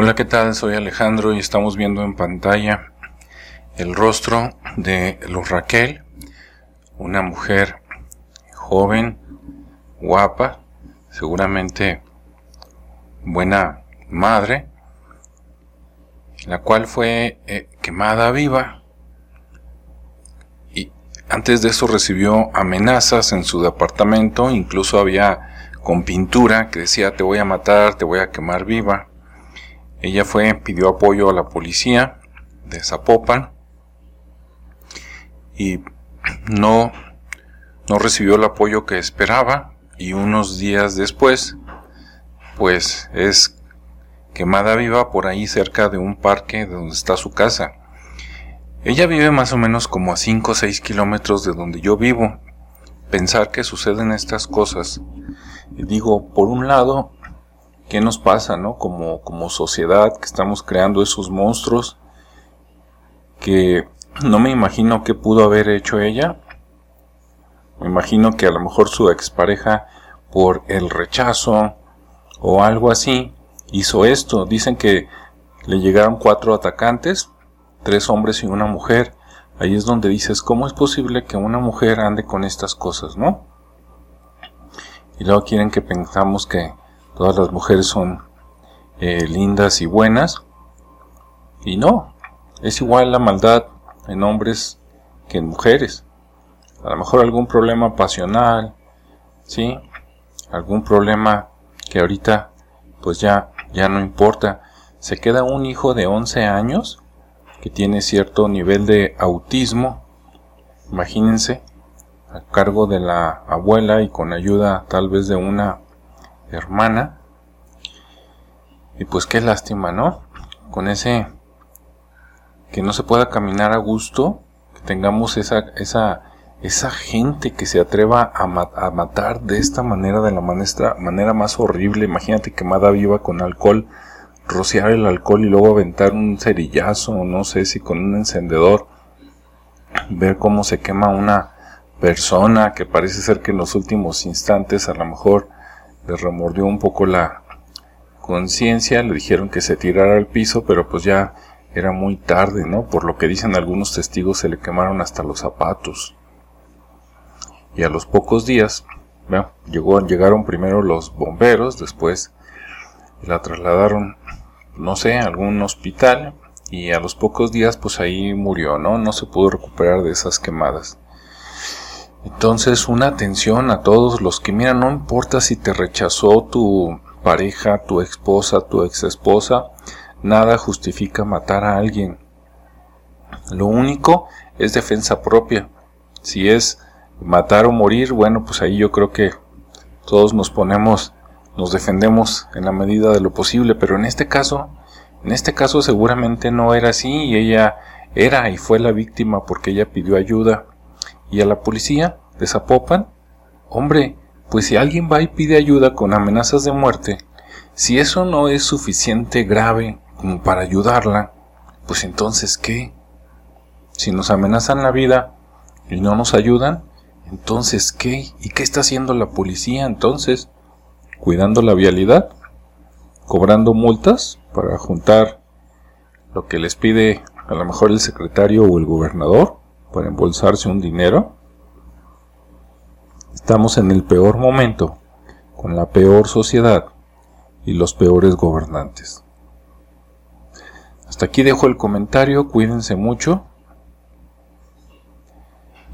Hola, ¿qué tal? Soy Alejandro y estamos viendo en pantalla el rostro de Luz Raquel, una mujer joven, guapa, seguramente buena madre, la cual fue eh, quemada viva y antes de eso recibió amenazas en su departamento, incluso había con pintura que decía te voy a matar, te voy a quemar viva. Ella fue, pidió apoyo a la policía de Zapopan y no, no recibió el apoyo que esperaba y unos días después pues es quemada viva por ahí cerca de un parque donde está su casa. Ella vive más o menos como a 5 o 6 kilómetros de donde yo vivo. Pensar que suceden estas cosas. Digo, por un lado, qué nos pasa, ¿no? Como, como sociedad que estamos creando esos monstruos que no me imagino qué pudo haber hecho ella. Me imagino que a lo mejor su expareja por el rechazo o algo así hizo esto. Dicen que le llegaron cuatro atacantes, tres hombres y una mujer. Ahí es donde dices, ¿cómo es posible que una mujer ande con estas cosas, no? Y luego quieren que pensamos que todas las mujeres son eh, lindas y buenas. Y no, es igual la maldad en hombres que en mujeres. A lo mejor algún problema pasional, ¿sí? Algún problema que ahorita pues ya, ya no importa. Se queda un hijo de 11 años que tiene cierto nivel de autismo. Imagínense, a cargo de la abuela y con ayuda tal vez de una hermana. Y pues qué lástima, ¿no? Con ese que no se pueda caminar a gusto, que tengamos esa, esa, esa gente que se atreva a, a matar de esta manera, de la manera, manera más horrible. Imagínate quemada viva con alcohol, rociar el alcohol y luego aventar un cerillazo, no sé si con un encendedor, ver cómo se quema una persona que parece ser que en los últimos instantes a lo mejor le remordió un poco la conciencia, le dijeron que se tirara al piso, pero pues ya era muy tarde, ¿no? Por lo que dicen algunos testigos se le quemaron hasta los zapatos. Y a los pocos días, llegaron primero los bomberos, después la trasladaron, no sé, a algún hospital y a los pocos días pues ahí murió, ¿no? No se pudo recuperar de esas quemadas. Entonces, una atención a todos los que, mira, no importa si te rechazó tu pareja, tu esposa, tu ex esposa, nada justifica matar a alguien. Lo único es defensa propia. Si es matar o morir, bueno, pues ahí yo creo que todos nos ponemos, nos defendemos en la medida de lo posible, pero en este caso, en este caso seguramente no era así y ella era y fue la víctima porque ella pidió ayuda y a la policía de Zapopan, hombre, pues si alguien va y pide ayuda con amenazas de muerte, si eso no es suficiente grave como para ayudarla, pues entonces ¿qué? Si nos amenazan la vida y no nos ayudan, entonces ¿qué? ¿Y qué está haciendo la policía entonces? ¿Cuidando la vialidad? ¿Cobrando multas para juntar lo que les pide a lo mejor el secretario o el gobernador para embolsarse un dinero? Estamos en el peor momento, con la peor sociedad y los peores gobernantes. Hasta aquí dejo el comentario, cuídense mucho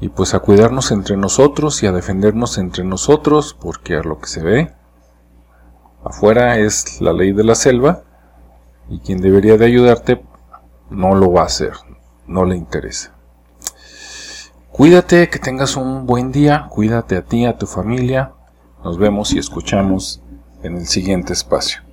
y pues a cuidarnos entre nosotros y a defendernos entre nosotros, porque a lo que se ve, afuera es la ley de la selva y quien debería de ayudarte no lo va a hacer, no le interesa. Cuídate, que tengas un buen día, cuídate a ti, a tu familia. Nos vemos y escuchamos en el siguiente espacio.